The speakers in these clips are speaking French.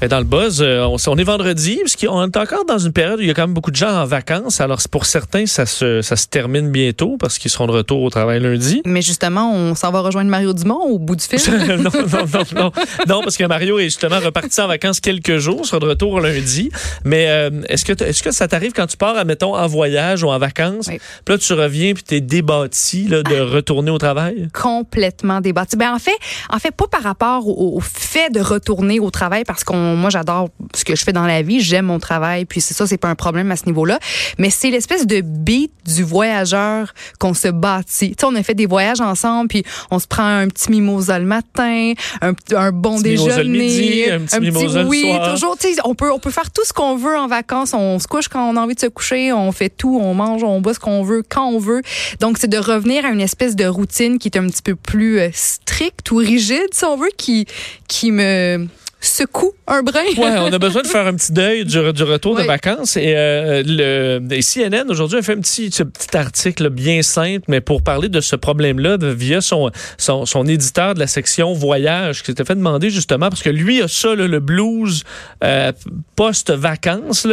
Mais dans le buzz, euh, on, on est vendredi, parce qu'on est encore dans une période où il y a quand même beaucoup de gens en vacances. Alors, pour certains, ça se, ça se termine bientôt parce qu'ils seront de retour au travail lundi. Mais justement, on s'en va rejoindre Mario Dumont au bout du film. non, non, non, non. Non, parce que Mario est justement reparti en vacances quelques jours, sera de retour lundi. Mais euh, est-ce que, t- est-ce que ça t'arrive quand tu pars, admettons, en voyage ou en vacances, Oui. puis là, tu reviens puis t'es débattu là, de retourner au travail? complètement débattu. Ben en fait, en fait pas par rapport au, au fait de retourner au travail parce qu'on moi j'adore ce que je fais dans la vie, j'aime mon travail. Puis c'est ça c'est pas un problème à ce niveau-là, mais c'est l'espèce de beat du voyageur qu'on se bâtit. Tu sais on a fait des voyages ensemble puis on se prend un petit mimosa le matin, un, un bon Petit mimosa le déjeuner, midi, un petit mimosa le oui, soir. toujours. Tu sais on peut on peut faire tout ce qu'on veut en vacances, on se couche quand on a envie de se coucher, on fait tout, on mange, on boit ce qu'on veut quand on veut. Donc c'est de revenir à une espèce de routine qui est un petit peu plus euh, stricte ou rigide si on veut qui qui me secoue un brin. Ouais, on a besoin de faire un petit deuil du, du retour de Oui. vacances. Et, euh, le, et CNN, aujourd'hui, a fait un petit, ce petit article bien simple, mais pour parler de ce problème-là via son, son, son éditeur de la section voyage, qui s'était fait demander justement, parce que lui a ça, là, le blues euh, post-vacances,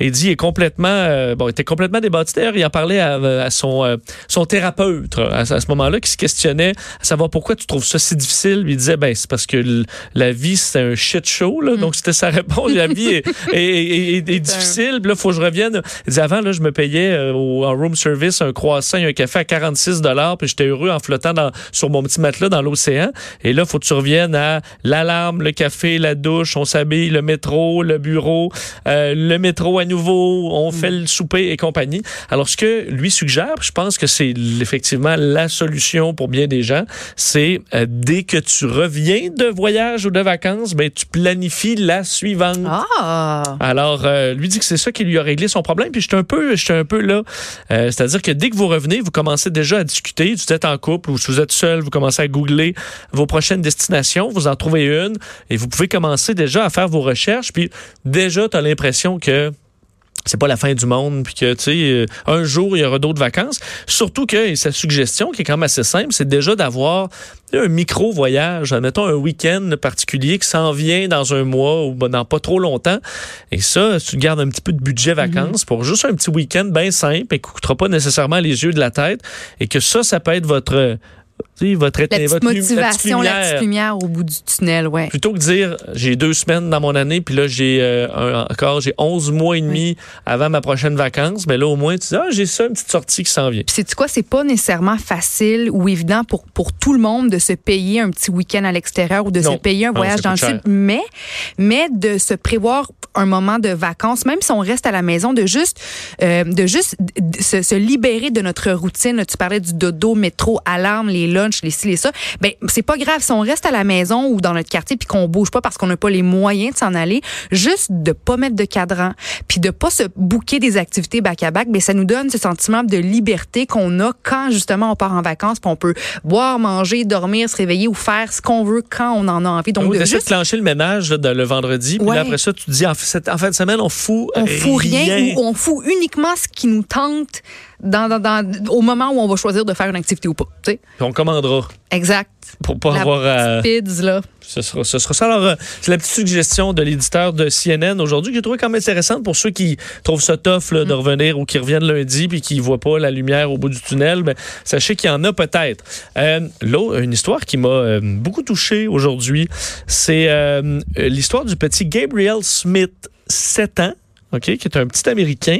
et il dit, il est complètement, euh, bon, il était complètement débattu. D'ailleurs, il en parlait à, à son, euh, son thérapeute à, à ce moment-là, qui se questionnait à savoir pourquoi tu trouves ça si difficile. Il disait, ben, c'est parce que la vie, c'est un shit show, là. Donc, c'était sa réponse. La vie est, est- est- est- difficile. Puis là, faut que je revienne. Avant, là, je me payais euh, au, en room service un croissant et un café à 46 puis j'étais heureux en flottant dans, sur mon petit matelas dans l'océan. Et là, faut que tu reviennes à l'alarme, le café, la douche, on s'habille, le métro, le bureau, euh, le métro à nouveau, on fait le souper et compagnie. Alors, ce que lui suggère, je pense que c'est effectivement la solution pour bien des gens, c'est euh, dès que tu reviens de voyage ou de vacances, ben, tu planifies la suivante. Ah. Alors, euh, lui dit que c'est ça qui lui a réglé son problème. Puis j'étais un peu, j'étais un peu là. Euh, C'est-à-dire que dès que vous revenez, vous commencez déjà à discuter. Si vous êtes en couple ou si vous êtes seul, vous commencez à googler vos prochaines destinations. Vous en trouvez une et vous pouvez commencer déjà à faire vos recherches. Puis déjà, tu as l'impression que c'est pas la fin du monde, puis que, tu sais, euh, un jour, il y aura d'autres vacances. Surtout que sa suggestion, qui est quand même assez simple, c'est déjà d'avoir un micro-voyage, admettons un week-end particulier qui s'en vient dans un mois ou ben, dans pas trop longtemps. Et ça, tu gardes un petit peu de budget vacances pour juste un petit week-end bien simple et qui coûtera pas nécessairement les yeux de la tête. Et que ça, ça peut être votre... Votre, La petite votre lu- la petite motivation, la petite lumière au bout du tunnel, ouais. Plutôt que de dire j'ai deux semaines dans mon année, puis là j'ai euh, encore j'ai 11 mois et demi avant ma prochaine vacance, mais là au moins tu dis ah j'ai ça une petite sortie qui s'en vient. Puis c'est quoi, c'est pas nécessairement facile ou évident pour pour tout le monde de se payer un petit week-end à l'extérieur ou de Non. se payer un Non, voyage dans le sud, mais mais de se prévoir un moment de vacances, même si on reste à la maison, de juste euh, de juste se, se libérer de notre routine. Tu parlais du dodo, métro, alarme, les lunchs, les ci, les ça. Ben c'est pas grave si on reste à la maison ou dans notre quartier puis qu'on bouge pas parce qu'on n'a pas les moyens de s'en aller, juste de pas mettre de cadran, puis de pas se bouquer des activités back à back, ben ça nous donne ce sentiment de liberté qu'on a quand justement on part en vacances, puis on peut boire, manger, dormir, se réveiller ou faire ce qu'on veut quand on en a envie. Donc Donc, de de juste clencher le ménage là, le vendredi, puis Ouais. là, après ça tu te dis en, fait- en fin de semaine on fout on fout rien. ou on fout uniquement ce qui nous tente dans, dans, dans- au moment où on va choisir de faire une activité ou pas. on commandera Exact. pour pas La avoir à... Pids, là. Ce sera, ce sera ça. Alors, euh, c'est la petite suggestion de l'éditeur de CNN aujourd'hui que j'ai trouvé quand même intéressante pour ceux qui trouvent ça tough là, de revenir ou qui reviennent lundi puis qui ne voient pas la lumière au bout du tunnel. Ben, sachez qu'il y en a peut-être. Euh, là, une histoire qui m'a euh, beaucoup touché aujourd'hui, c'est euh, l'histoire du petit Gabriel Smith, 7 ans. OK, qui est un petit Américain,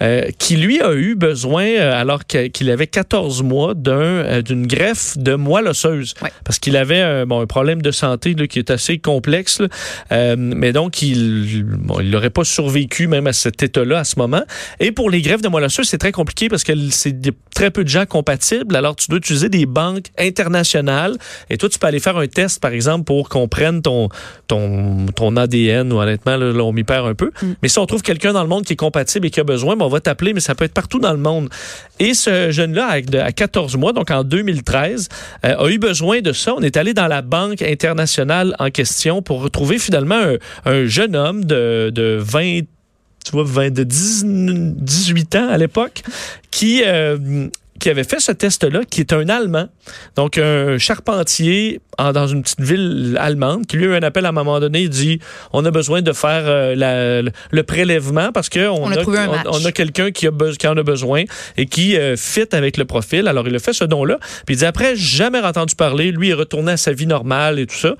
euh, qui lui a eu besoin, euh, alors qu'il avait 14 mois, d'un, euh, d'une greffe de moelle osseuse. Parce qu'il avait bon, un problème de santé là, qui est assez complexe. là. Mais donc, il bon, il n'aurait pas survécu même à cet état-là à ce moment. Et pour les greffes de moelle osseuse, c'est très compliqué parce que c'est très peu de gens compatibles. Alors, tu dois utiliser des banques internationales. Et toi, tu peux aller faire un test, par exemple, pour qu'on prenne ton, ton, ton ADN. Ou honnêtement, là, là, on m'y perd un peu. Mais si on trouve quelqu'un dans le monde qui est compatible et qui a besoin, ben, on va t'appeler, mais ça peut être partout dans le monde. Et ce jeune-là, à, de- à 14 mois, donc en 2013, euh, a eu besoin de ça. On est allé dans la banque internationale en question pour retrouver finalement un, un jeune homme de, de 20 tu vois, 20, de 10 18 ans à l'époque, qui, euh, qui avait fait ce test-là, qui est un Allemand, donc un charpentier en- dans une petite ville allemande, qui lui a eu un appel à un moment donné, il dit, on a besoin de faire euh, la- le, prélèvement parce que on, a on- on a quelqu'un qui, a qui en a besoin et qui euh, fit avec le profil. Alors, il a fait ce don-là. Puis il dit, après, jamais entendu parler. Lui, il est retourné à sa vie normale et tout ça.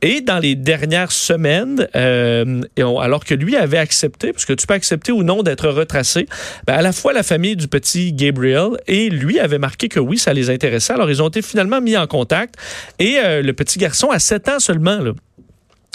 Et dans les dernières semaines, euh, alors que lui avait accepté, parce que tu peux accepter ou non d'être retracé, ben, à la fois la famille du petit Gabriel et lui avait marqué que oui, ça les intéressait. Alors, ils ont été finalement mis en contact. Et euh, le petit garçon, à 7 ans seulement, là,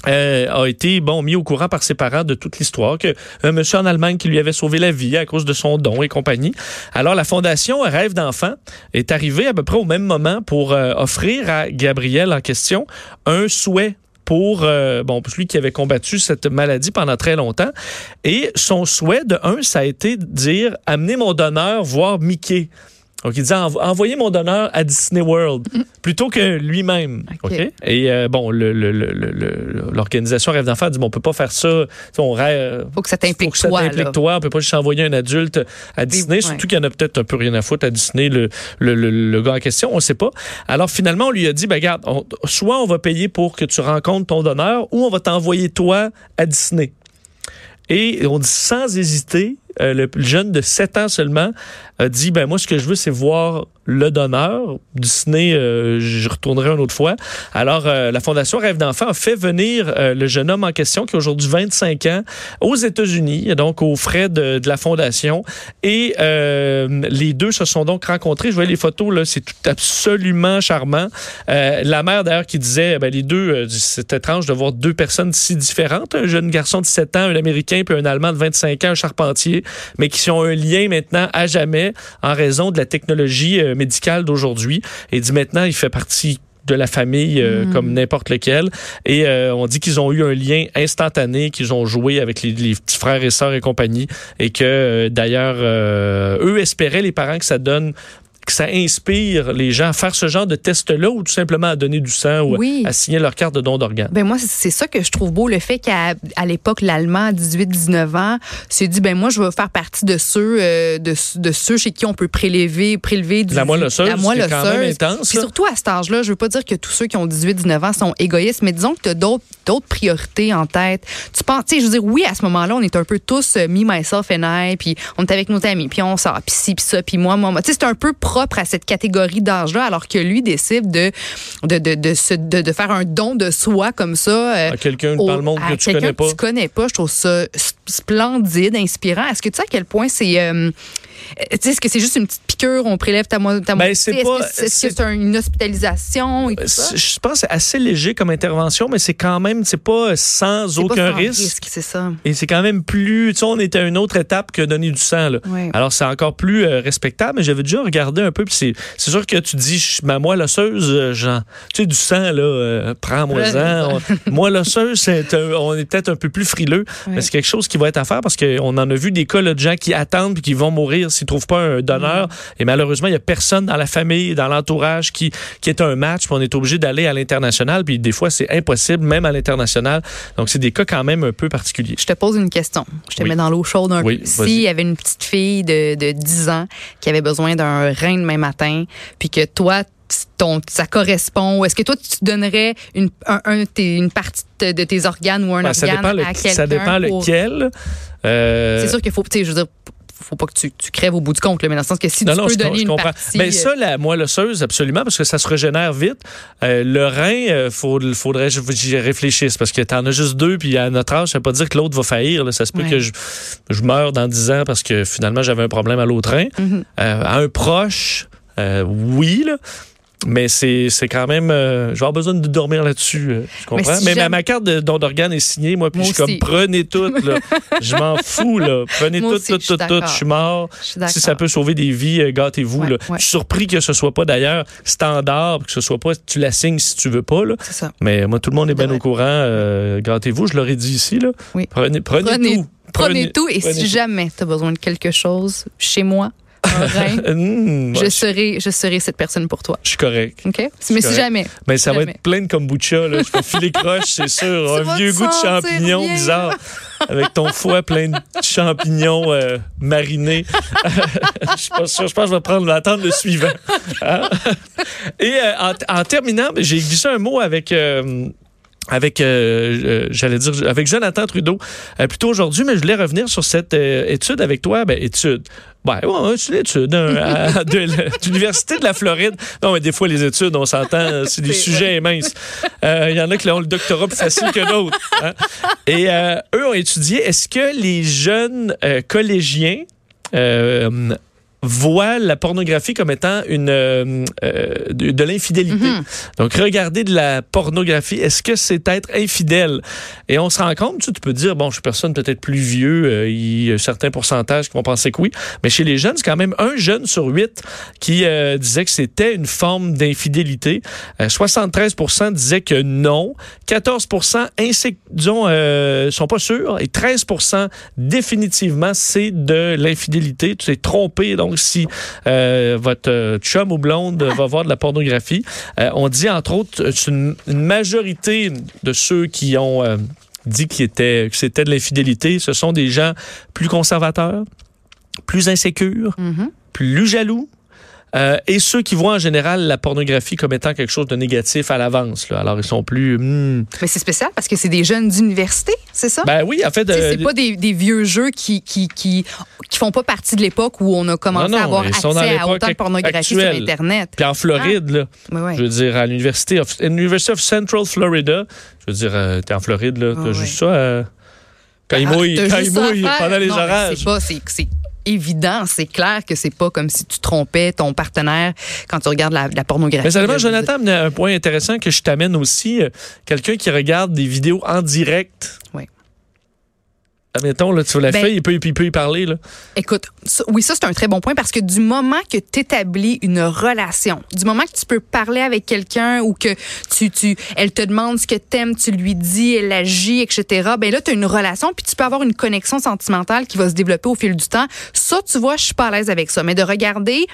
euh, a été bon mis au courant par ses parents de toute l'histoire que un monsieur en Allemagne qui lui avait sauvé la vie à cause de son don et compagnie. Alors la fondation Rêve d'enfant est arrivée à peu près au même moment pour euh, offrir à Gabriel en question un souhait pour euh, bon lui qui avait combattu cette maladie pendant très longtemps et son souhait de un ça a été de dire amener mon donneur voir Mickey. Donc, il disait envo- envoyer mon donneur à Disney World plutôt que lui-même. OK. OK? Et euh, bon, le- le- le- le- le- l'organisation Rêve d'enfant dit bon, on peut pas faire ça. Tu sais, On rêve, Faut que ça t'implique faut que ça toi, t'implique là. toi. On peut pas juste envoyer un adulte à Disney, surtout qu'il y en a peut-être un peu rien à foutre à Disney, le, le, le- le gars en question, on sait pas. Alors finalement, on lui a dit, ben regarde, on- soit on va payer pour que tu rencontres ton donneur, ou on va t'envoyer toi à Disney. Et on dit sans hésiter, euh, le jeune de 7 ans seulement a dit ben moi ce que je veux c'est voir le donneur. Disney euh, je retournerai une autre fois. Alors euh, la fondation Rêve d'enfant a fait venir euh, le jeune homme en question qui a aujourd'hui 25 ans aux États-Unis donc aux frais de, la fondation. Et les deux se sont donc rencontrés. Je voyais les photos là. C'est tout absolument charmant. La mère d'ailleurs qui disait ben, les deux c'est étrange de voir deux personnes si différentes. Un jeune garçon de 7 ans un américain puis un allemand de 25 ans un charpentier mais qui ont un lien maintenant à jamais en raison de la technologie euh, médicale d'aujourd'hui. Et dit maintenant, il fait partie de la famille euh, comme n'importe lequel. Et euh, on dit qu'ils ont eu un lien instantané, qu'ils ont joué avec les, les petits frères et sœurs et compagnie. Et que euh, d'ailleurs, eux espéraient, les parents, que ça donne que ça inspire les gens à faire ce genre de test-là ou tout simplement à donner du sang ou Oui. à signer leur carte de don d'organes. Ben moi, c'est- ça que je trouve beau, le fait qu'à à l'époque, l'Allemand, à 18-19 ans, s'est dit, ben moi, je vais faire partie de ceux, euh, de, de ceux chez qui on peut prélever, prélever du, La moelle osseuse, la moelle quand même intense, Puis surtout à cet âge-là, je veux pas dire que tous ceux qui ont 18-19 ans sont égoïstes, mais disons que tu as d'autres d'autres priorités en tête. Tu penses, tu sais, je veux dire, oui, à ce moment-là, on est un peu tous euh, me, myself and I, puis on est avec nos amis, puis on sort, puis ci, puis ça, puis moi, moi, moi. Tu sais, c'est un peu propre à cette catégorie d'âge-là, alors que lui décide de, de, de, de, se- de, de faire un don de soi comme ça. euh, À quelqu'un dans le monde que tu connais pas. tu connais pas. Je trouve ça splendide, inspirant. Est-ce que tu sais à quel point c'est... euh, tu sais, est-ce que c'est juste une petite piqûre, on prélève ta, mo- ta Ben, moitié? Est-ce que c'est est-ce que c'est- une hospitalisation et tout ça? C'est- Je pense que c'est assez léger comme intervention, mais c'est quand même, c'est pas sans C'est pas aucun sans risque. C'est ça. Et c'est quand même plus, tu sais, on était à une autre étape que donner du sang. Là. Alors c'est encore plus euh, respectable, mais j'avais déjà regardé un peu, puis c'est, sûr que tu dis, ma moelle osseuse, euh, Jean, tu sais, du sang, là, euh, prends-moi-en. Moelle osseuse, c'est un- on est peut-être un peu plus frileux, mais c'est quelque chose qui va être à faire parce qu'on en a vu des cas là, de gens qui attendent puis qui vont mourir s'ils trouvent pas un donneur. Et malheureusement, il y a personne dans la famille, dans l'entourage qui, qui est un match, puis on est obligé d'aller à l'international, puis des fois, c'est impossible, même à l'international. Donc, c'est des cas quand même un peu particuliers. Je te pose une question. Je te Oui. mets dans l'eau chaude un Oui, peu. S'il y avait une petite fille de, de 10 ans qui avait besoin d'un rein demain matin, puis que toi, ton, ça correspond, est-ce que toi, tu donnerais une, un, une partie de, tes organes ou un Ben, ça organe dépend, à quelqu'un ça dépend pour- lequel. Euh, C'est sûr qu'il faut, tu sais, je veux dire, faut pas que tu, tu crèves au bout du compte, là, mais dans le sens que si Non, tu non, peux je, donner je une comprends. partie. Ben, euh, ça, la moelle osseuse, absolument, parce que ça se régénère vite. Euh, le rein, euh, faut, faudrait que j'y réfléchisse, parce que t'en as juste deux, puis à notre âge, ça veut pas dire que l'autre va faillir. là. Ça se peut Ouais. que je, je meure dans 10 ans parce que finalement, j'avais un problème à l'autre rein. Mhm. Euh, à un proche, oui, là. Mais c'est c'est quand même. euh, je vais avoir besoin de dormir là-dessus. euh, je comprends? si Mais, ma- jamais- ma carte de don d'organe est signée, moi, puis Moi je suis aussi. comme prenez tout, là. je m'en fous, là. Prenez Moi tout, aussi, tout, je tout, tout. Je suis mort. je suis Si ça peut sauver des vies, euh, gâtez-vous. Ouais, là. ouais. Je suis surpris que ce soit pas d'ailleurs standard, que ce soit pas tu la signes si tu veux pas. Là. Ça. Mais moi, tout le monde est bien au courant. euh, gâtez-vous, je l'aurais dit ici. Là. Oui. Prenez, prenez, Prenez, tout. prenez tout et si tout. jamais tu as besoin de quelque chose chez moi, un rein, Hum, je serai je serai cette personne pour toi. je suis correct. OK? Mais si correct. jamais Mais ça va être plein de kombucha. Là. Je vais filer croche, c'est sûr. Un vieux goût de champignons bizarre. Avec ton foie plein de champignons euh, marinés. je suis pas sûr. Je pense que je vais prendre l'attendre le suivant. Hein? Et euh, en, en terminant, ben, j'ai glissé un mot avec. euh, avec, euh, j'allais dire, avec Jonathan Trudeau, euh, plutôt aujourd'hui, mais je voulais revenir sur cette euh, étude avec toi. Ben, étude. Ben, ouais, c'est une étude hein, à- de l'Université de la Floride. Non, mais des fois, les études, on s'entend, c'est des sujets minces. Euh, Il y en a qui ont le doctorat plus facile que d'autres. hein. Et euh, eux ont étudié, est-ce que les jeunes euh, collégiens voient la pornographie comme étant une euh, euh, de, de l'infidélité. Mhm. Donc, regarder de la pornographie, est-ce que c'est être infidèle? Et on se rend compte, tu, peux dire, bon, je suis personne peut-être plus vieux, euh, il y a certains pourcentages qui vont penser que oui, mais chez les jeunes, c'est quand même un jeune sur huit qui euh, disait que c'était une forme d'infidélité. Euh, 73% disaient que non. 14 insé- disons, sont pas sûrs. Et 13 définitivement, c'est de l'infidélité. Tu t'es trompé. Donc, si euh, votre euh, chum ou blonde va voir de la pornographie, euh, on dit, entre autres, une, une majorité de ceux qui ont... euh, dit que c'était de l'infidélité, ce sont des gens plus conservateurs, plus insécures, Mhm. plus jaloux. Euh, et ceux qui voient en général la pornographie comme étant quelque chose de négatif à l'avance. là. Alors, ils sont plus... hmm. Mais c'est spécial parce que c'est des jeunes d'université, c'est ça? Ben oui, en fait... Euh, c'est pas des, des vieux jeux qui, qui, qui, qui font pas partie de l'époque où on a commencé Non, non, à avoir accès à autant de pornographie actuelle. sur Internet. Puis en Floride, là, Ouais, ouais. je veux dire, à l'université of, University of Central Florida, je veux dire, euh, t'es en Floride, là, t'as Ah, juste ça... euh, quand il Ah, mouille, t'as quand il mouille pendant les Non, orages. C'est pas, c'est, c'est évident, c'est clair que c'est pas comme si tu trompais ton partenaire quand tu regardes la, la pornographie. Mais seulement. Jonathan un point intéressant que je t'amène aussi. Euh, Quelqu'un qui regarde des vidéos en direct. Oui. Admettons, là, tu vois la Ben- fille, il peut, il peut y parler. Là. Écoute, ça- oui, ça, c'est un très bon point parce que du moment que tu établis une relation, du moment que tu peux parler avec quelqu'un ou que tu, tu, elle te demande ce que t'aimes, tu lui dis, elle agit, etc., ben là, tu as une relation puis tu peux avoir une connexion sentimentale qui va se développer au fil du temps. Ça, tu vois, je suis pas à l'aise avec ça. Mais de regarder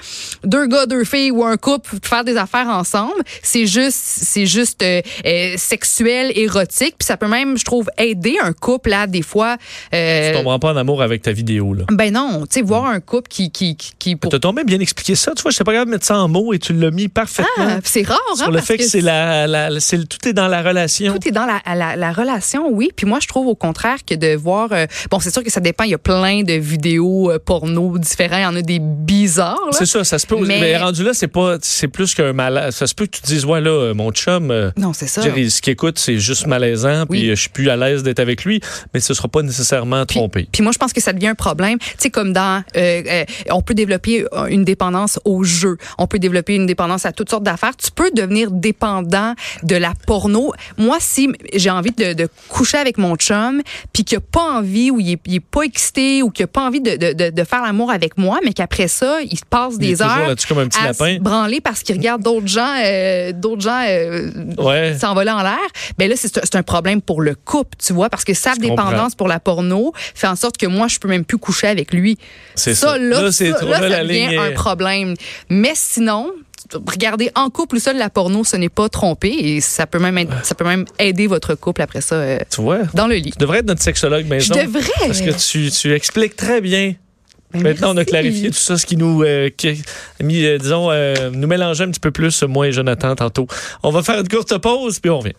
deux gars, deux filles ou un couple faire des affaires ensemble, c'est juste, c'est juste euh, euh, sexuel, érotique. Puis ça peut même, je trouve, aider un couple, là, des fois. Euh, Tu tomberas pas en amour avec ta vidéo. Là. ben non, tu sais, voir un couple qui, qui, qui, pour Tu as tombé bien expliqué ça. Tu vois, je sais pas capable de mettre ça en mots et tu l'as mis parfaitement. Ah, c'est rare, hein, sur le fait que, c'est la, la- c'est tout est dans la relation. Tout est dans la, la, la relation, oui. Puis moi, je trouve au contraire que de voir... euh, bon, c'est sûr que ça dépend. Il y a plein de vidéos euh, porno différents. Il y en a des bizarres. C'est ça, ça se peut. Mais, Mais- rendu là, c'est pas, c'est plus qu'un malaise. Ça se peut que tu te dises, ouais, là, euh, mon chum, euh, Non, c'est ça. dire, ce qu'il écoute, c'est juste malaisant, puis Oui. je suis plus à l'aise d'être avec lui, mais ce sera pas nécessairement Puis- trompé. Puis moi, je pense que ça devient un problème. Tu sais, comme dans, euh, euh, on peut développer une dépendance au jeu, on peut développer une dépendance à toutes sortes d'affaires. Tu peux devenir dépendant de la porno. Moi, si j'ai envie de, de coucher avec mon chum, puis qu'il n'a pas envie ou il est, il est pas excité ou qu'il n'a pas envie de, de, de, de faire l'amour avec moi, mais qu'après ça, il se passe Il des heures comme un petit à lapin. se branler parce qu'il regarde d'autres gens, euh, d'autres gens euh, Ouais. s'envoler en l'air. Ben là, c'est c'est un problème pour le couple, tu vois, parce que sa Je dépendance comprends. pour la porno fait en sorte que moi, je peux même plus coucher avec lui. C'est ça. Là, Là, c'est ça, là, là, ça devient un problème. Mais sinon, regarder en couple ou seul la porno, ce n'est pas tromper et ça peut même être- ça peut même aider votre couple après ça euh, Tu vois? dans le lit. Tu devrais être notre sexologue Je maison. devrais. Parce que tu, tu expliques très bien. Ben, Maintenant, on a clarifié tout ça, ce qui nous, euh, qui mis, euh, disons, euh, nous mélangeait un petit peu plus, moi et Jonathan, tantôt. On va faire une courte pause, puis on revient.